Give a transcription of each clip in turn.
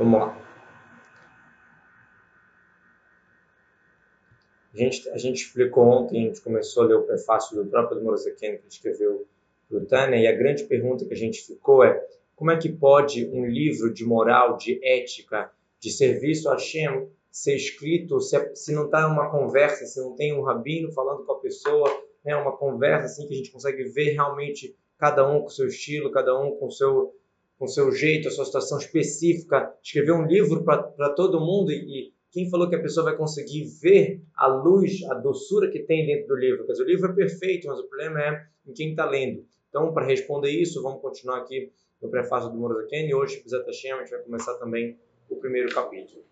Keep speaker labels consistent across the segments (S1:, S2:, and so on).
S1: Vamos lá. A gente, a gente explicou ontem, a gente começou a ler o prefácio do próprio Admorazaken, que escreveu para o Tânia, e a grande pergunta que a gente ficou é como é que pode um livro de moral, de ética, de serviço a Hashem ser escrito se, se não está uma conversa, se não tem um rabino falando com a pessoa, né, uma conversa assim que a gente consegue ver realmente cada um com seu estilo, cada um com seu com seu jeito, a sua situação específica, escrever um livro para todo mundo e, quem falou que a pessoa vai conseguir ver a luz, a doçura que tem dentro do livro? Quer dizer, o livro é perfeito, mas o problema é em quem está lendo. Então, para responder isso, vamos continuar aqui no prefácio do Morazaken e hoje, Bezat Hashem, a gente vai começar também o primeiro capítulo.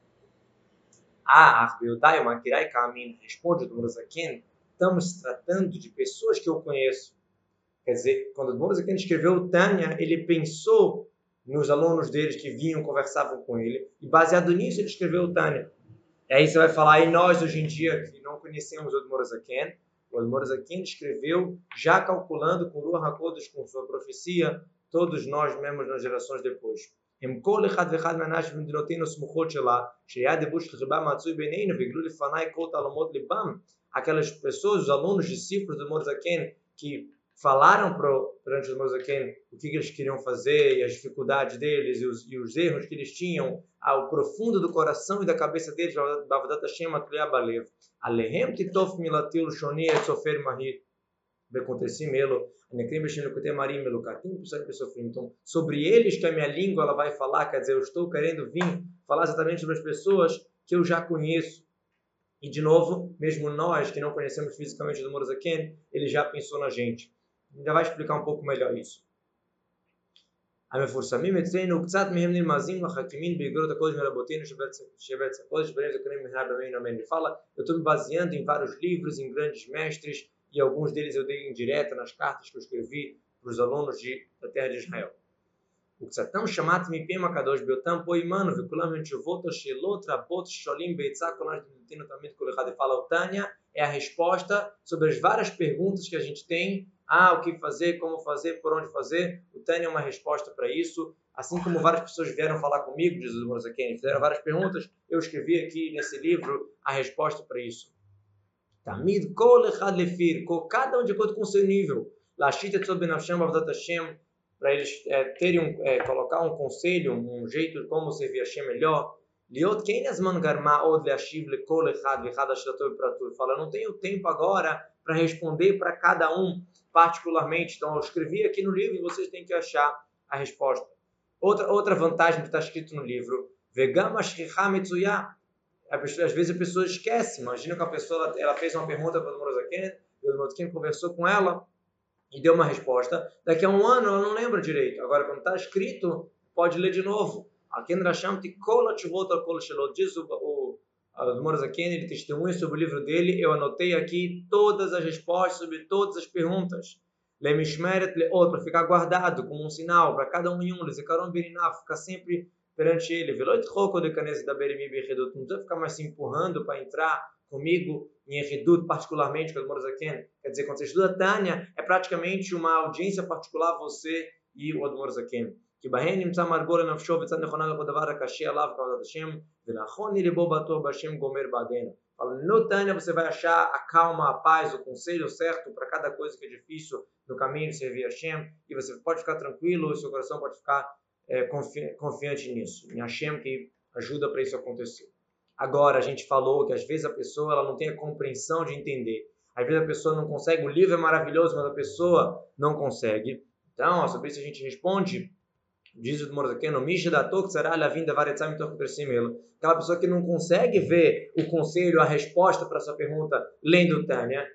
S1: Ah, Arbeudai Makirai Kamin responde do Morazaken, estamos tratando de pessoas que eu conheço. Quer dizer, quando o Morazaken escreveu o Tânia, ele pensou nos alunos deles que vinham, conversavam com ele, e baseado nisso ele escreveu o Tânia. E aí você vai falar, e nós hoje em dia que não conhecemos o Morazaken, o Morazaken escreveu já calculando com Ruach HaKodesh, com sua profecia, todos nós mesmos nas gerações depois. הם כל אחד ואחד מהאנשים במדינותינו הסמוכות שלה, שיד דבוש לחיבה מצוי בינינו והגלו לפניי כל תעלומות ליבם, aquelas pessoas, os alunos, discípulos do Morazaken, que falaram perante os Mozaken o que, que, eles queriam fazer e as dificuldades deles e os, e os erros que eles tinham ao profundo do coração e da cabeça deles, Bavadat Hashem Atliabalev. Alehem titof milatil shoni et sofer mahir. Becontesimelo, anekrim beshino kute marim melukatim Então, sobre eles que a minha língua ela vai falar, quer dizer, eu estou querendo vir falar exatamente sobre as pessoas que eu já conheço. E de novo, mesmo nós que não conhecemos fisicamente o Morazaken, ele já pensou na gente. ainda vai explicar um pouco melhor isso. המפורסמים אצלנו קצת מהם נרמזים מחכימים באגרות הקודש מרבותינו שבארץ הקודש בהם זכרים מהר במינו אמן. Ele fala, eu estou me baseando em vários livros, em grandes mestres, e alguns deles eu dei em direta nas cartas que eu escrevi para os alunos de, da terra de Israel. וקצתם שמעתי מפיהם הקדוש בהיותם פה עמנו וכולם הן תשובות או שאלות רבות שואלים בעצה כל נתנו תמיד כל אחד. Ele fala, o Tânia é a resposta sobre as várias perguntas que a gente tem ah, o que fazer, como fazer, por onde fazer. O Tânia é uma resposta para isso. Assim como várias pessoas vieram falar comigo, diz o Morazaken, fizeram várias perguntas, eu escrevi aqui nesse livro a resposta para isso. Tamid kol echad lefir, cada um de acordo com o seu nível. Lashit etzod ben Hashem avdat Hashem, para eles é, terem um, é, colocar um conselho, um jeito de como servir Hashem melhor. Liot kein garma od leashiv lekol echad vechad ashratov pratur. Fala, não tenho tempo agora para responder para cada um particularmente. Então, eu escrevi aqui no livro e vocês têm que achar a resposta. Outra, outra vantagem que está escrito no livro, Vegama Mitsuya. Às vezes a pessoa esquece. Imagina que a pessoa ela, ela fez uma pergunta para o Morozaken, o Morozaken conversou com ela e deu uma resposta. Daqui a um ano ela não lembra direito. Agora, quando está escrito, pode ler de novo. Diz o, o do Morazaken, ele testemunha sobre o livro dele. Eu anotei aqui todas as respostas sobre todas as perguntas. Para ficar guardado como um sinal para cada um em um. Lezekaron ficar sempre perante ele. Veloit Roko de da. Não precisa ficar mais se empurrando para entrar comigo em Erredut, particularmente com o Morazaken. Quer dizer, quando você estuda Tânia, é praticamente uma audiência particular você e o Admor Zaken. כי בהן נמצא מרגול לנפשו וצד נכונה לו בדבר הקשה עליו כבודת השם ונכון היא ליבו בטוח בהשם גומר בעדנו. Fala, no Tânia você vai achar a calma, a paz, o conselho certo para cada coisa que é difícil no caminho de servir a Hashem. E você pode ficar tranquilo, o seu coração pode ficar é, confi confiante nisso. Em Hashem que ajuda para isso acontecer. Agora, a gente falou que às vezes a pessoa ela não tem a compreensão de entender. Às vezes a pessoa não consegue, o livro é maravilhoso, mas a pessoa não consegue. Então, sobre isso a gente responde diz o Mordecai, no Mishidatok será a vinda varetzam Aquela pessoa que não consegue ver o conselho, a resposta para sua pergunta lendo Tânia,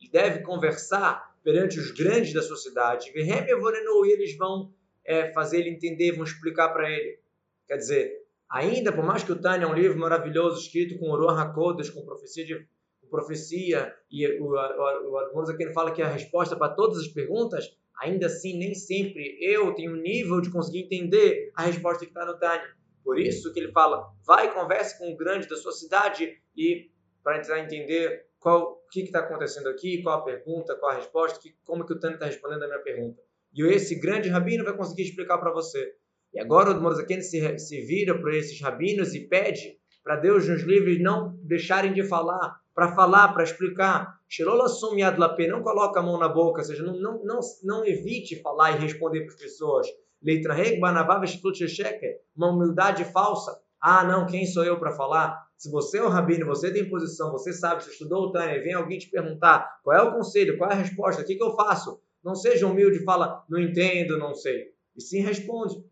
S1: e deve conversar perante os grandes da sociedade, e eles vão é, fazer ele entender, vão explicar para ele. Quer dizer, ainda, por mais que o Tânia é um livro maravilhoso, escrito com Oruan HaKodesh, com profecia de profecia, e o, o, o, aqui fala que a resposta para todas as perguntas, ainda assim, nem sempre eu tenho nível de conseguir entender a resposta que está no Tânia. Por isso que ele fala, vai converse com o grande da sua cidade e para tentar entender qual o que está acontecendo aqui, qual a pergunta, qual a resposta, que, como que o Tânia está respondendo a minha pergunta. E esse grande rabino vai conseguir explicar para você. E agora o Morazaken se, se vira para esses rabinos e pede para Deus nos livres não deixarem de falar, para falar, para explicar. Shirola sumiad lapê, não coloca a mão na boca, ou seja, não, não, não, não evite falar e responder para as pessoas. Leitraheg banavav uma humildade falsa. Ah, não, quem sou eu para falar? Se você é um rabino, você tem posição, você sabe, você estudou o Tânia, vem alguém te perguntar qual é o conselho, qual é a resposta, o que, que eu faço? Não seja humilde e fala, não entendo, não sei. E sim responde.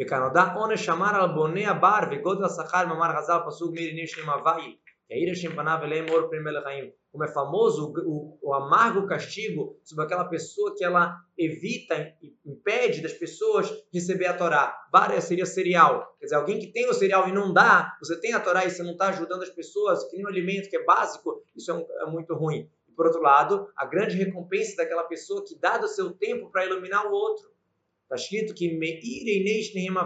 S1: וכנודע עונש שמר על בוני הבר וגודל השכר מאמר חז"ל פסוק מירי נשנים הוואי יאיר השם פניו אליהם אור פני מלך חיים como é famoso o, o, amargo castigo sobre aquela pessoa que ela evita e impede das pessoas receber a Torá. Várias seria cereal. Quer dizer, alguém que tem o cereal e não dá, você tem a Torá e você não está ajudando as pessoas, que nem um alimento que é básico, isso é, um, é muito ruim. E por outro lado, a grande recompensa daquela pessoa que dá do seu tempo para iluminar o outro. Está escrito que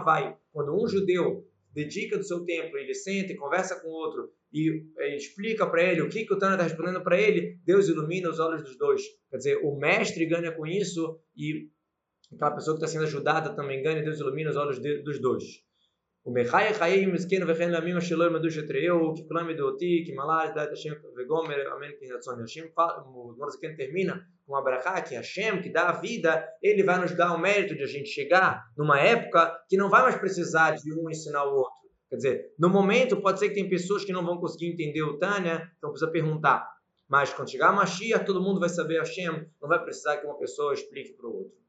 S1: vai. Quando um judeu dedica do seu tempo, ele senta e conversa com o outro e é, explica para ele o que, que o Tânia está respondendo para ele, Deus ilumina os olhos dos dois. Quer dizer, o mestre ganha com isso e aquela pessoa que está sendo ajudada também ganha, Deus ilumina os olhos de, dos dois. O Mechai Chaim Mesqueno Vechen Lamim Ashilor Medush Etreu, que clame do Oti, que Malach Dat Hashem Vegomer, Amém, que Ratzon Hashem, o Morazaken termina com a Brachá, que Hashem, que dá a vida, ele vai nos dar o mérito de a gente chegar numa época que não vai mais precisar de um ensinar o outro. Quer dizer, no momento pode ser que tem pessoas que não vão conseguir entender o Tânia, então precisa perguntar. Mas quando chegar a Mashiach, todo mundo vai saber Hashem, não vai precisar que uma pessoa explique para o outro.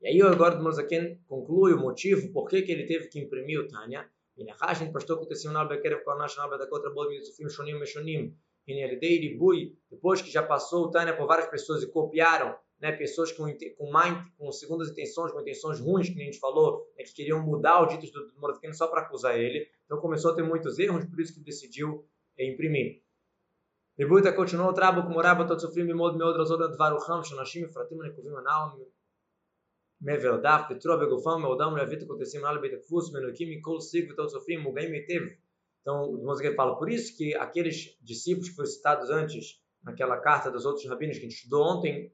S1: E aí o Mozaken conclui o motivo por que, que ele teve que imprimir o Tânia. Depois que já passou o Tânia por várias pessoas e copiaram, né, pessoas com, com, mais, com segundas intenções, com intenções ruins, que a gente falou, né, que queriam mudar o dito do Mordecai só para acusar ele. Então começou a ter muitos erros, por isso que decidiu é, imprimir. Rebuta continuou, trabo como morava todo sofrimento, me modo meu outro zona de varucham, shonashim, fratim, nekuvim, anal, meverdav, petrov, begufam, meodam, levita, acontecim, nal, betefus, menukim, mikol, sig, todo sofrimento, mugaim, metev. Então, o Moshe fala, por isso que aqueles discípulos que foram citados antes, naquela carta dos outros rabinos que a gente estudou ontem,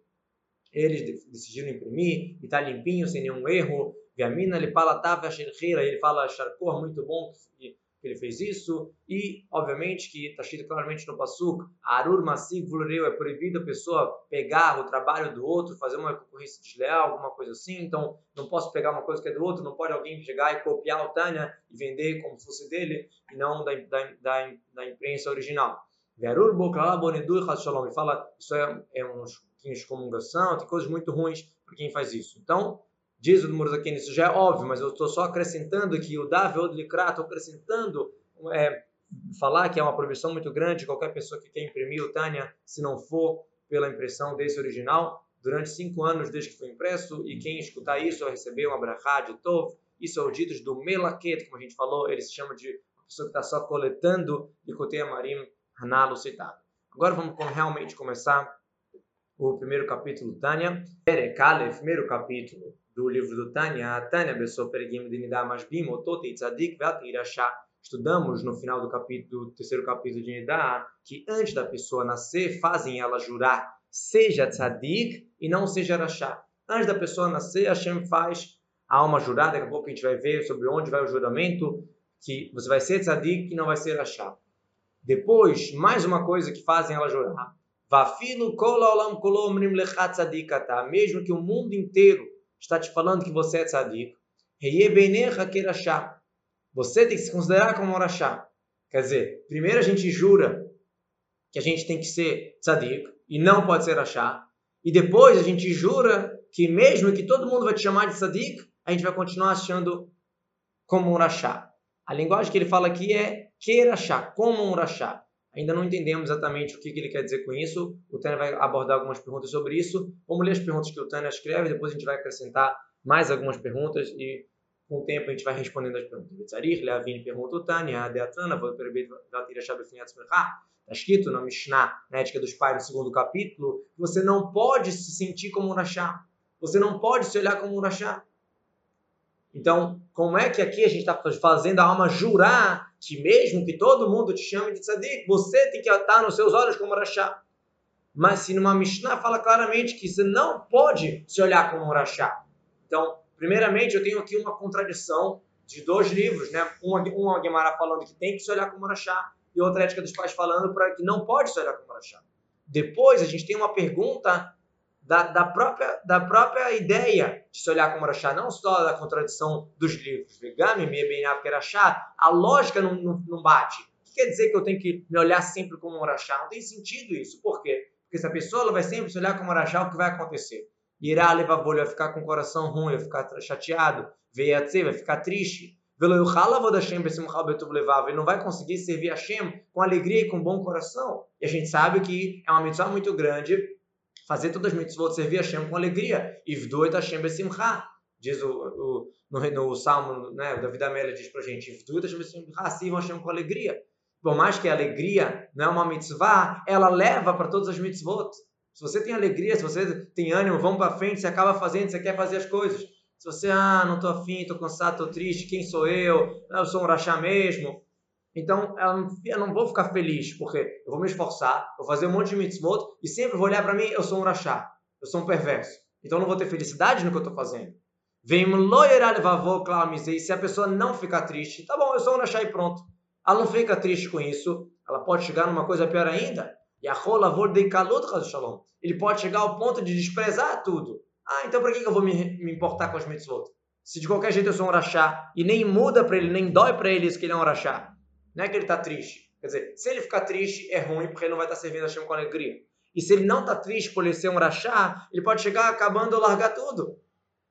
S1: eles decidiram imprimir e está limpinho, sem nenhum erro. Viamina ele fala tava ele fala charcor, muito bom que ele fez isso. E, obviamente, que está escrito claramente no Passuk, Arur Masig Vulureu, é proibido a pessoa pegar o trabalho do outro, fazer uma concorrência desleal, alguma coisa assim. Então, não posso pegar uma coisa que é do outro, não pode alguém chegar e copiar o Tânia e vender como se fosse dele e não da, da, da, da imprensa original. Verur Boklala Bonedu Shalom, fala, isso é, é uns de comungação, tem coisas muito ruins para quem faz isso. Então, diz o Murzakene, isso já é óbvio, mas eu estou só acrescentando aqui o David Likra, estou acrescentando é, falar que é uma proibição muito grande, qualquer pessoa que quer imprimir o Tânia, se não for pela impressão desse original, durante cinco anos desde que foi impresso, e quem escutar isso vai receber uma brachá de Tov, isso é o dito do Melaket, como a gente falou, ele se chama de pessoa que está só coletando Kotea Marim Hanalo citado. Agora vamos realmente começar o primeiro capítulo Tânia. Perek primeiro capítulo do livro do Tânia. Tânia, Bessou Peregim Dinidá Masbim, Otot Itzadik Veatirachá. Estudamos no final do capítulo, terceiro capítulo de Nidá, que antes da pessoa nascer, fazem ela jurar, seja tzadik e não seja rachá. Antes da pessoa nascer, Hashem faz a alma jurada, daqui a pouco a gente vai ver sobre onde vai o juramento, que você vai ser tzadik e não vai ser rachá. Depois, mais uma coisa que fazem ela jurar, Vafilo kol olam kolomrim lechat tzadikata. Mesmo que o mundo inteiro está te falando que você é tzadik. Você tem que se considerar como um rachá. Quer dizer, primeiro a gente jura que a gente tem que ser tzadik e não pode ser rachá. E depois a gente jura que mesmo que todo mundo vai te chamar de tzadik, a gente vai continuar achando como um rachá. A linguagem que ele fala aqui é querachá, como um rachá. Ainda não entendemos exatamente o que, ele quer dizer com isso. O Tânia vai abordar algumas perguntas sobre isso. Vamos ler as perguntas que o Tânia escreve, depois a gente vai acrescentar mais algumas perguntas e com o tempo a gente vai respondendo as perguntas. Betzarir, Leavine pergunta o Tânia, Deatrana, Está escrito na Mishnah, na Ética dos Pais, no segundo capítulo, você não pode se sentir como um Rachá. Você não pode se olhar como um Rachá. Então, como é que aqui a gente está fazendo a alma jurar que mesmo que todo mundo te chame de tzadik, você tem que estar nos seus olhos como rachá? Mas se numa Mishnah fala claramente que você não pode se olhar como um rachá. Então, primeiramente eu tenho aqui uma contradição de dois livros, né? Uma, uma Gemara falando que tem que se olhar como Rachá e outra Ética dos Pais falando para que não pode se olhar como Rachá. Depois a gente tem uma pergunta da, da, própria, da própria ideia de se olhar como Rachá, não só da contradição dos livros. Vegami, Mebeinav, Kerachá, a lógica não, não, não bate. O que quer dizer que eu tenho que me olhar sempre como um? Não tem sentido isso. Por quê? Porque se a pessoa ela vai sempre se olhar como Rachá, o que vai acontecer? Irá levar bolha, vai ficar com o coração ruim, vai ficar chateado, vai ficar triste. Ele não vai conseguir servir a Hashem com alegria e com bom coração. E a gente sabe que é uma mitzvah muito grande fazer todas as mitzvot, servir a Hashem com alegria. Ivduet Hashem besimcha. Diz o, o no, no, Salmo, né, o David Amélia diz pra gente, Ivduet Hashem besimcha, sirvam Hashem com alegria. Por mais que a alegria não é uma mitzvah, ela leva para todas as mitzvot. Se você tem alegria, se você tem ânimo, vamos para frente, você acaba fazendo, você quer fazer as coisas. Se você, ah, não tô afim, tô cansado, tô triste, quem sou eu? Eu sou um rachá mesmo. Então, eu não vou ficar feliz, porque eu vou me esforçar, vou fazer um monte de mitzvot e sempre vou olhar para mim, eu sou um rachá, eu sou um perverso. Então, eu não vou ter felicidade no que eu estou fazendo. Vem e se a pessoa não ficar triste, tá bom, eu sou um rachá e pronto. Ela não fica triste com isso, ela pode chegar numa coisa pior ainda. E a rola de shalom. Ele pode chegar ao ponto de desprezar tudo. Ah, então para que eu vou me, me importar com as mitzvot? Se de qualquer jeito eu sou um rachá e nem muda para ele, nem dói para ele isso que ele é um rachá. Não é que ele está triste. Quer dizer, se ele ficar triste, é ruim, porque ele não vai estar tá servindo a Hashem com alegria. E se ele não está triste por ele ser um rachá, ele pode chegar acabando ou largar tudo.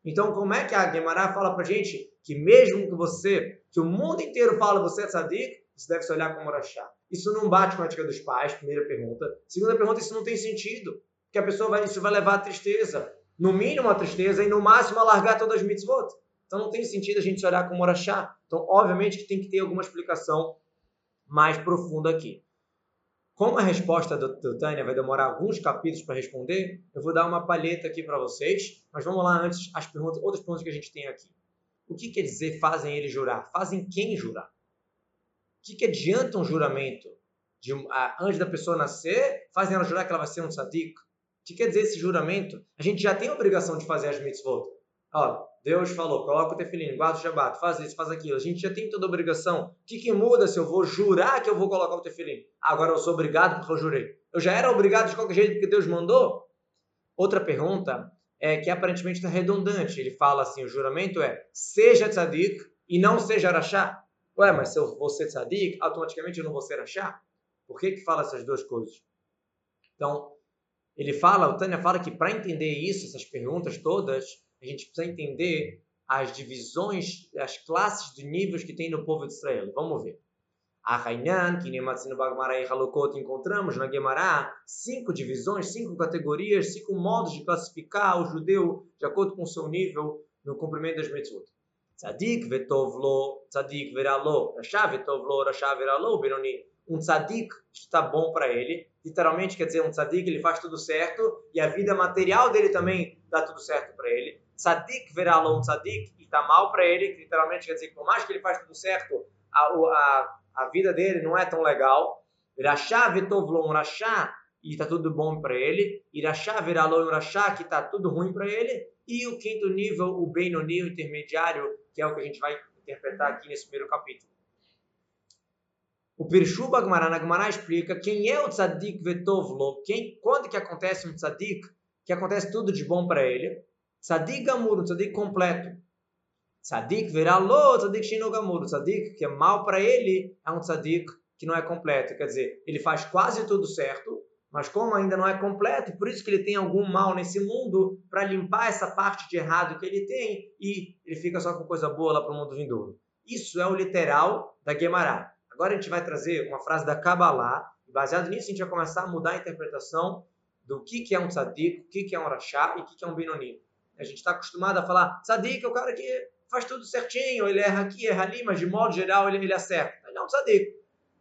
S1: Então, como é que a Gemara fala pra gente que mesmo que você, que o mundo inteiro fala você é tzadik, você deve se olhar como rachá. Isso não bate com a ética dos pais, primeira pergunta. Segunda pergunta, isso não tem sentido. Que a pessoa vai, isso vai levar a tristeza. No mínimo a tristeza e no máximo a largar todas as mitzvot. Então não tem sentido a gente se olhar como rachá. Então, obviamente que tem que ter alguma explicação mais profundo aqui. Como a resposta do, do Tânia vai demorar alguns capítulos para responder, eu vou dar uma palheta aqui para vocês, mas vamos lá antes as perguntas, outras perguntas que a gente tem aqui. O que quer dizer fazem ele jurar? Fazem quem jurar? O que, que adianta um juramento? De, a, antes da pessoa nascer, fazem ela jurar que ela vai ser um tzadik? O que quer dizer esse juramento? A gente já tem a obrigação de fazer as mitzvot. Ó, Deus falou, coloca o tefilim, guarda o Shabbat, faz isso, faz aquilo. A gente já tem toda a obrigação. O que, que muda se eu vou jurar que eu vou colocar o tefilim? Agora eu sou obrigado porque eu jurei. Eu já era obrigado de qualquer jeito porque Deus mandou? Outra pergunta é que aparentemente está redundante. Ele fala assim, o juramento é seja tzadik e não seja rachá. Ué, mas se eu vou ser tzadik, automaticamente eu não vou ser rachá? Por que que fala essas duas coisas? Então, ele fala, o Tânia fala que para entender isso, essas perguntas todas, a gente precisa entender as divisões, as classes de níveis que tem no povo de Israel. Vamos ver. A Hainan, que nem e Halokot encontramos na Gemara, cinco divisões, cinco categorias, cinco modos de classificar o judeu de acordo com o seu nível no cumprimento das mitzvot. Tzadik vetovlo, tzadik veralo, rasha vetovlo, rasha veralo, Benoni. Um tzadik que está bom para ele, literalmente quer dizer um tzadik, ele faz tudo certo e a vida material dele também dá tudo certo para ele tzadik verá um tzadik e está mal para ele, que literalmente quer dizer que por mais que ele faz tudo certo, a, a, a vida dele não é tão legal. Irachá vetovlon rachá e está tudo bom para ele. Irachá veralon rachá que está tudo ruim para ele. E o quinto nível, o Benoni, o intermediário, que é o que a gente vai interpretar aqui nesse primeiro capítulo. O Pirshu Bagmará, na explica quem é o tzadik vetovlo, quem, quando que acontece um tzadik, que acontece tudo de bom para ele. Tzadik gamur, tzadik completo. Tzadik lo, tzadik shino gamur. Tzadik que é mal para ele é um tzadik que não é completo. Quer dizer, ele faz quase tudo certo, mas como ainda não é completo, por isso que ele tem algum mal nesse mundo para limpar essa parte de errado que ele tem e ele fica só com coisa boa lá para o mundo vindouro. Isso é o literal da Gemara. Agora a gente vai trazer uma frase da Kabbalah e baseado nisso a gente vai começar a mudar a interpretação do que, que é um tzadik, o que, que é um rachá e o que, que é um benoni. A gente está acostumado a falar, Sadik é o cara que faz tudo certinho, ele erra aqui, erra ali, mas de modo geral ele, ele acerta. Ele é um Sadik.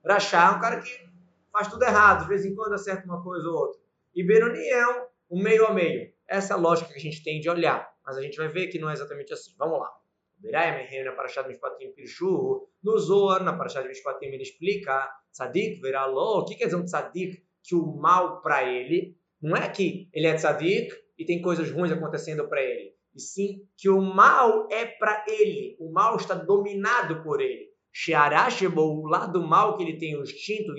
S1: Rachá é um cara que faz tudo errado, de vez em quando acerta uma coisa ou outra. E Beroni é um, um meio a meio. Essa é a lógica que a gente tem de olhar. Mas a gente vai ver que não é exatamente assim. Vamos lá. Berai Mehem na Parashat Mishpatim Pirshu, no Zohar, na Parashat Mishpatim, ele explica Tzadik veralo. O que quer dizer um Tzadik? Que o mal para ele, não é que ele é Tzadik e tem coisas ruins acontecendo para ele. e sim que o mal é para ele, o mal está dominado por ele. Shearashebo, o lado mal que ele tem, o instinto,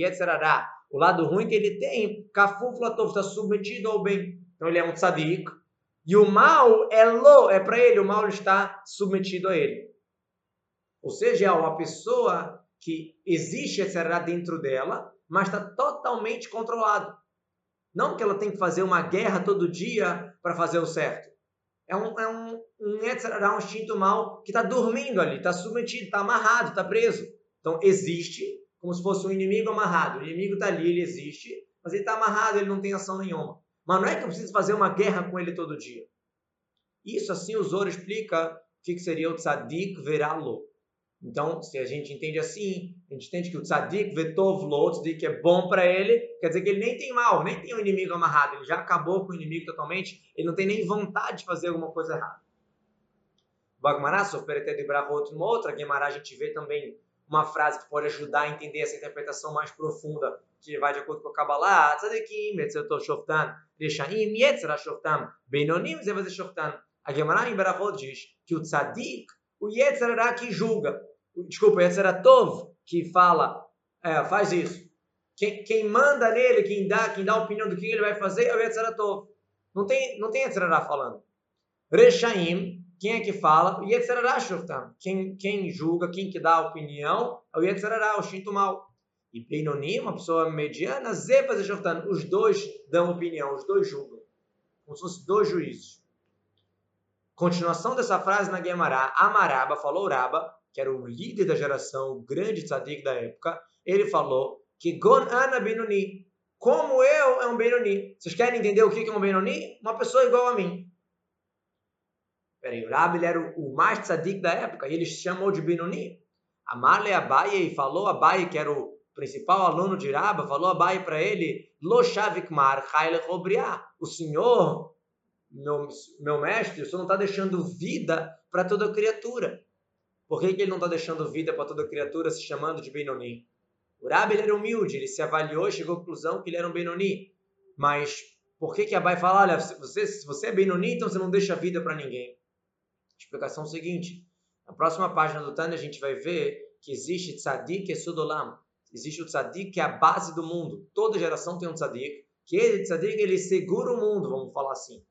S1: o lado ruim que ele tem, Kafuflatov, está submetido ao bem. Então ele é um tzadik. E o mal é lo, é para ele, o mal está submetido a ele. Ou seja, é uma pessoa que existe Yetzerará dentro dela, mas está totalmente controlado. Não que ela tem que fazer uma guerra todo dia para fazer o certo. É um, é um, um Yetzirah, um instinto mal que está dormindo ali, está submetido, está amarrado, está preso. Então existe como se fosse um inimigo amarrado. O inimigo está ali, ele existe, mas ele está amarrado, ele não tem ação nenhuma. Mas não é que eu preciso fazer uma guerra com ele todo dia. Isso assim o Zoro explica o que, que seria o tzadik veralo. Então, se a gente entende assim, a gente entende que o tzadik vetov lo, o tzadik é bom para ele, quer dizer que ele nem tem mal, nem tem um inimigo amarrado, ele já acabou com o inimigo totalmente, ele não tem nem vontade de fazer alguma coisa errada. Bagmará, Soferete de Brahot, uma outra Guemará, a gente vê também uma frase que pode ajudar a entender essa interpretação mais profunda, que vai de acordo com o Kabbalah, tzadikim, etzeto shoftan, reshaim, yetzera shoftan, beinonim, zevaz shoftan. A Guemará em Brahot diz que o tzadik, o yetzerará que julga, desculpa, Tov, que fala, é, faz isso. Quem, quem, manda nele, quem dá, quem dá a opinião do que ele vai fazer é o Tov. Não tem, não tem Yetzerará falando. Rechaim, quem é que fala? O Yetzerará Shoftam. Quem, quem julga, quem que dá a opinião é o Yetzerará, o Shinto Mal. E Beinonim, uma pessoa mediana, Zepas e Shoftam. Os dois dão opinião, os dois julgam. Como se fossem dois juízes. Continuação dessa frase na Guemará, Amaraba falou Raba, que era o líder da geração, o grande tzadik da época, ele falou que Gon Ana Benoni, como eu é um Benoni. Vocês querem entender o que é um Benoni? Uma pessoa igual a mim. Peraí, o ele era o, mais tzadik da época e ele chamou de Benoni. Amale Abaye e falou Abaye, que era o principal aluno de Raba, falou Abaye para ele, Lo Shavikmar Haile Robriá. O senhor, meu, meu mestre, o senhor não está deixando vida para toda criatura. Por que, que ele não está deixando vida para toda criatura se chamando de Benoni? O Rabi ele era humilde, ele se avaliou e chegou à conclusão que ele era um Benoni. Mas por que, que Abai fala, olha, você, se você é Benoni, então você não deixa vida para ninguém? Explicação seguinte. Na próxima página do Tânia a gente vai ver que existe Tzadik e Sudolam. Existe o Tzadik que é a base do mundo. Toda geração tem um Tzadik. Que ele, Tzadik, ele segura o mundo, vamos falar assim.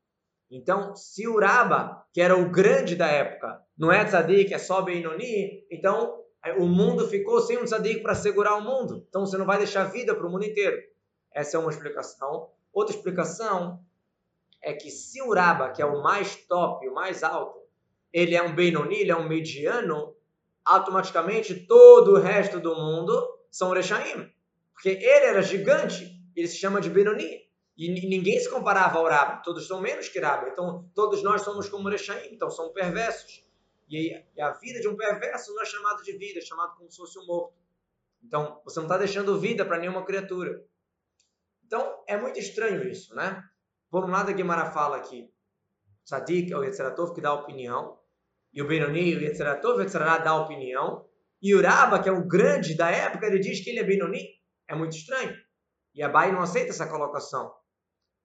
S1: Então, se o Raba, que era o grande da época, não é tzadik, é só Benoni, então é, o mundo ficou sem um tzadik para segurar o mundo. Então você não vai deixar vida para o mundo inteiro. Essa é uma explicação. Outra explicação é que se o Raba, que é o mais top, o mais alto, ele é um Benoni, ele é um mediano, automaticamente todo o resto do mundo são Rechaim. Porque ele era gigante, ele se chama de Benoni. E ninguém se comparava ao Rab, todos são menos que Rab. Então, todos nós somos como Rechaim, então somos perversos. E, a vida de um perverso não é chamada de vida, é chamado como se fosse um morto. Então, você não está deixando vida para nenhuma criatura. Então, é muito estranho isso, né? Por um lado, a Guimara fala que Sadik é o Yetzeratov que dá opinião, e o Benoni, o Yetzeratov, o Yetzerará dá opinião, e o Raba, que é o grande da época, ele diz que ele é Benoni. É muito estranho. E a Bai não aceita essa colocação.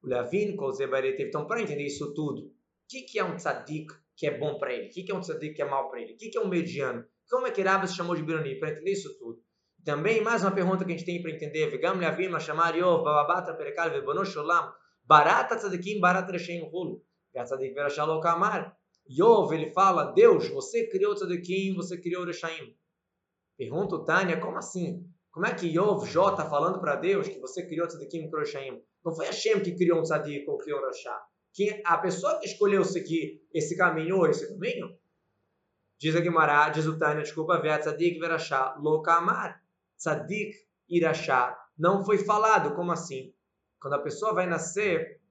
S1: O Levin, então para entender isso tudo, o que, que é um tzadik que é bom para ele? O que, que é um tzadik que é mal para ele? O que, que é um mediano? Como é que Rabba se chamou de Bironi? Para entender isso tudo. Também, mais uma pergunta que a gente tem para entender. Vegam Levin, chamar Yov, Bababatra, Perekal, Vebonosh Olam, Barata Tzadikim, Barata Reshem Hulu. Tzadik Verashalo Kamar. Yov, ele fala, Deus, você criou Tzadikim, você criou Reshaim. Pergunta o Tânia, como assim? Como é que Yov, Jó, está falando para Deus que você criou Tzadikim Reshaim? Não foi Hashem que criou um tzadik ou criou um. Que a pessoa que escolheu seguir esse caminho ou esse caminho, diz a Gemara, diz o Tânia, desculpa, ver tzadik verachá, lokamar. Tzadik irachá. Não foi falado, como assim? Quando a pessoa vai nascer,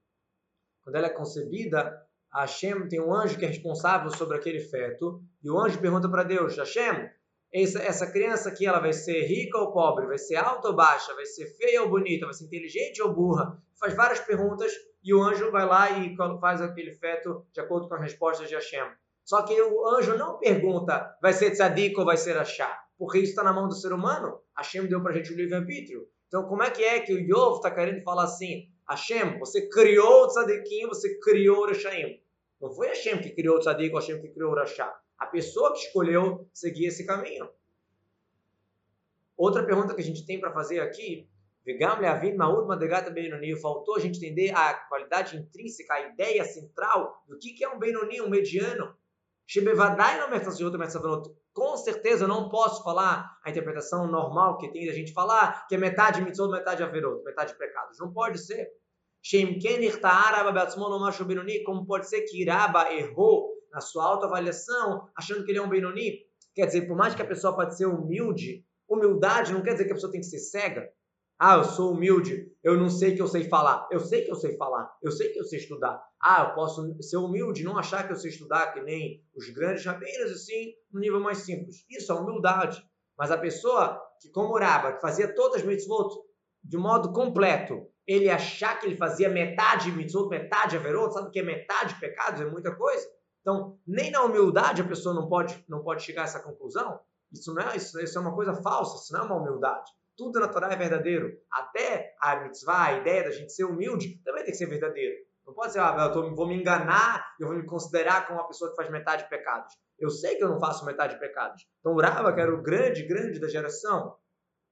S1: quando ela é concebida, a Hashem tem um anjo que é responsável sobre aquele feto, e o anjo pergunta para Deus, Hashem, essa, criança aqui ela vai ser rica ou pobre, vai ser alta ou baixa, vai ser feia ou bonita, vai ser inteligente ou burra. Faz várias perguntas e o anjo vai lá e faz aquele feto de acordo com as respostas de Hashem. Só que o anjo não pergunta vai ser tzadik ou vai ser achá, porque isso está na mão do ser humano. Hashem deu para a gente o livre-arbítrio. Então como é que é que o Yov está querendo falar assim? Hashem, você criou o tzadikim, você criou o Rechaim. Não foi Hashem que criou o tzadik ou Hashem que criou o rachá. A pessoa que escolheu seguir esse caminho. Outra pergunta que a gente tem para fazer aqui, faltou a gente entender a qualidade intrínseca, a ideia central do que é um Benoni, um mediano. Com certeza eu não posso falar a interpretação normal que tem da gente falar, que é metade mitzvot, metade averot, metade pecados. Não pode ser. Como pode ser que Iraba errou na sua autoavaliação, achando que ele é um Benoni? Quer dizer, por mais que a pessoa pode ser humilde, humildade não quer dizer que a pessoa tem que ser cega. Ah, eu sou humilde, eu não sei que eu sei falar. Eu sei que eu sei falar, eu sei que eu sei estudar. Ah, eu posso ser humilde, não achar que eu sei estudar que nem os grandes rabinos, assim, no nível mais simples. Isso é humildade. Mas a pessoa que, como Uraba, que fazia todas as mitzvot de modo completo, ele achar que ele fazia metade mitzvot, metade averot, sabe o que é metade pecados? É muita coisa. Então, nem na humildade a pessoa não pode, não pode chegar a essa conclusão. Isso não é, isso, isso é uma coisa falsa, isso não é uma humildade. Tudo na Torá é verdadeiro. Até a mitzvah, a ideia da gente ser humilde, também tem que ser verdadeiro. Não pode ser, ah, eu tô, vou me enganar, eu vou me considerar como uma pessoa que faz metade de pecados. Eu sei que eu não faço metade de pecados. Então, o Rava, que era o grande, grande da geração,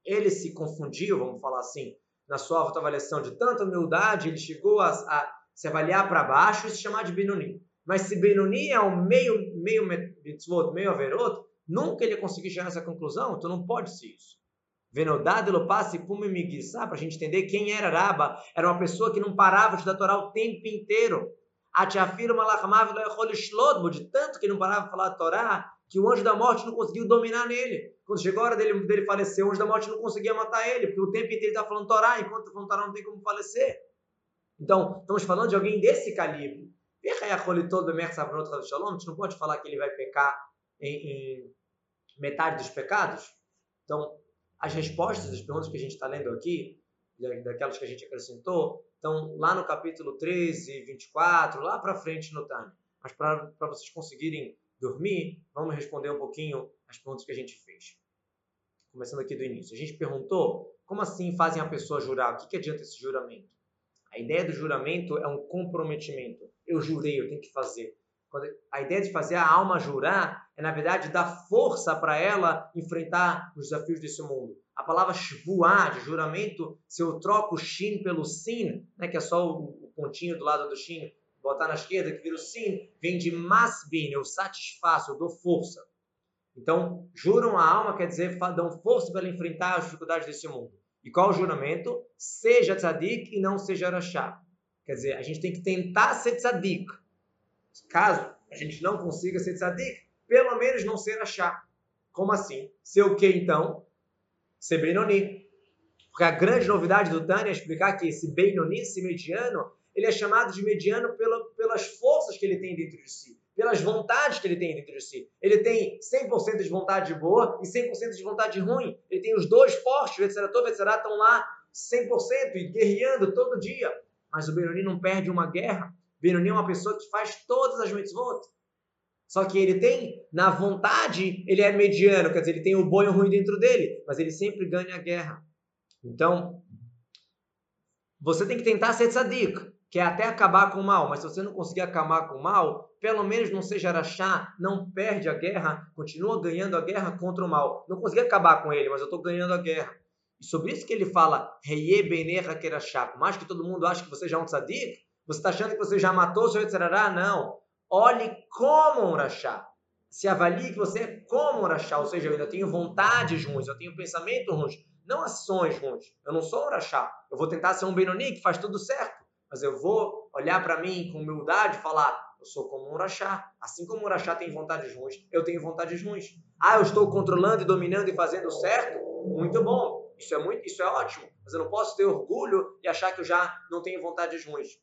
S1: ele se confundiu, vamos falar assim, na sua autoavaliação de tanta humildade, ele chegou a, a se avaliar para baixo e se chamar de Benoni. Mas se Benoni é um meio, meio mitzvot, meio averot, nunca ele conseguiu chegar nessa conclusão, então não pode ser isso. Venodadelo passe para a gente entender quem era Raba. Era uma pessoa que não parava de estudar Torá o tempo inteiro. De tanto que não parava de falar a Torá, que o anjo da morte não conseguiu dominar nele. Quando chegou a hora dele, dele falecer, o anjo da morte não conseguia matar ele, porque o tempo inteiro ele estava falando Torá, enquanto está falando Torá não tem como falecer. Então, estamos falando de alguém desse calibre. A gente não pode falar que ele vai pecar em, em metade dos pecados. Então, as respostas das perguntas que a gente está lendo aqui, daquelas que a gente acrescentou, estão lá no capítulo 13, 24, lá para frente no Tânia. Mas para vocês conseguirem dormir, vamos responder um pouquinho as perguntas que a gente fez. Começando aqui do início. A gente perguntou como assim fazem a pessoa jurar? O que, que adianta esse juramento? A ideia do juramento é um comprometimento. Eu jurei, eu tenho que fazer. A ideia de fazer a alma jurar é, na verdade, dar força para ela enfrentar os desafios desse mundo. A palavra shvuah, de juramento, se eu troco o shin pelo sin, né, que é só o, pontinho do lado do shin, botar na esquerda, que vira o sin, vem de masbin, eu satisfaço, eu dou força. Então, juram a alma quer dizer, dão força para ela enfrentar as dificuldades desse mundo. E qual o juramento? Seja tzadik e não seja rachá. Quer dizer, a gente tem que tentar ser tzadik. Caso a gente não consiga ser tzadik, pelo menos não ser achar. Como assim? Ser o que então? Ser Benoni. Porque a grande novidade do Tânia é explicar que esse Benoni, esse mediano, ele é chamado de mediano pela, pelas forças que ele tem dentro de si, pelas vontades que ele tem dentro de si. Ele tem 100% de vontade boa e 100% de vontade ruim. Ele tem os dois fortes, o Etzeratov e o estão lá 100% e guerreando todo dia. Mas o Benoni não perde uma guerra. Benoni é uma pessoa que faz todas as mitzvot. Só que ele tem, na vontade, ele é mediano, quer dizer, ele tem o bom e o ruim dentro dele, mas ele sempre ganha a guerra. Então, você tem que tentar ser tzadik, que é até acabar com o mal, mas se você não conseguir acabar com o mal, pelo menos não seja araxá, não perde a guerra, continua ganhando a guerra contra o mal. Não consegui acabar com ele, mas eu estou ganhando a guerra. E sobre isso que ele fala, Reye Benerra Kerashá, por mais que todo mundo ache que você já é um tzadik, você está achando que você já matou o seu Yetzirará? Não. Olhe como um rachá. Se avalie que você é como um rachá, ou seja, eu ainda tenho vontades ruins, eu tenho pensamento ruins, não ações ruins. Eu não sou um. Eu vou tentar ser um Benoni que faz tudo certo, mas eu vou olhar para mim com humildade e falar: eu sou como um rachá. Assim como um rachá tem vontades ruins, eu tenho vontades ruins. Ah, eu estou controlando e dominando e fazendo certo? Muito bom. Isso é muito, isso é ótimo. Mas eu não posso ter orgulho e achar que eu já não tenho vontades ruins.